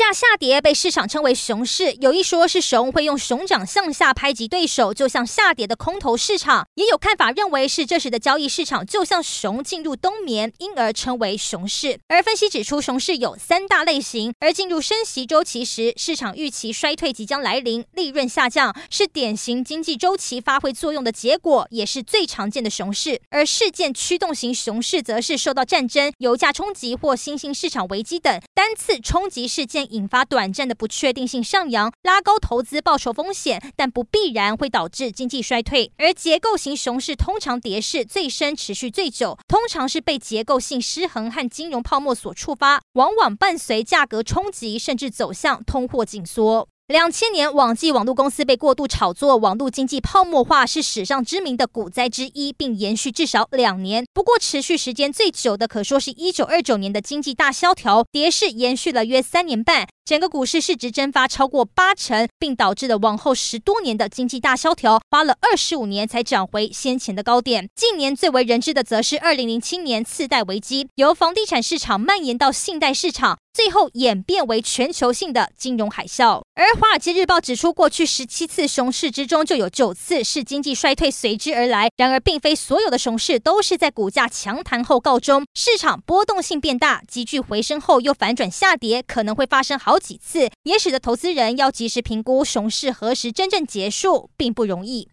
价下跌被市场称为熊市，有一说是熊会用熊掌向下拍击对手，就像下跌的空头市场；也有看法认为是这时的交易市场就像熊进入冬眠，因而称为熊市。而分析指出，熊市有三大类型，而进入升息周期时，市场预期衰退即将来临，利润下降，是典型经济周期发挥作用的结果，也是最常见的熊市。而事件驱动型熊市则是受到战争、油价冲击或新兴市场危机等单次冲击事件。引发短暂的不确定性上扬，拉高投资报酬风险，但不必然会导致经济衰退。而结构型熊市通常跌势最深，持续最久，通常是被结构性失衡和金融泡沫所触发，往往伴随价格冲击，甚至走向通货紧缩。两千年，网际网络公司被过度炒作，网络经济泡沫化是史上知名的股灾之一，并延续至少两年。不过，持续时间最久的可说是一九二九年的经济大萧条，跌势延续了约三年半。整个股市市值蒸发超过八成，并导致了往后十多年的经济大萧条，花了二十五年才涨回先前的高点。近年最为人知的，则是二零零七年次贷危机，由房地产市场蔓延到信贷市场，最后演变为全球性的金融海啸。而《华尔街日报》指出，过去十七次熊市之中，就有九次是经济衰退随之而来。然而，并非所有的熊市都是在股价强弹后告终，市场波动性变大，急剧回升后又反转下跌，可能会发生好几次，也使得投资人要及时评估熊市何时真正结束，并不容易。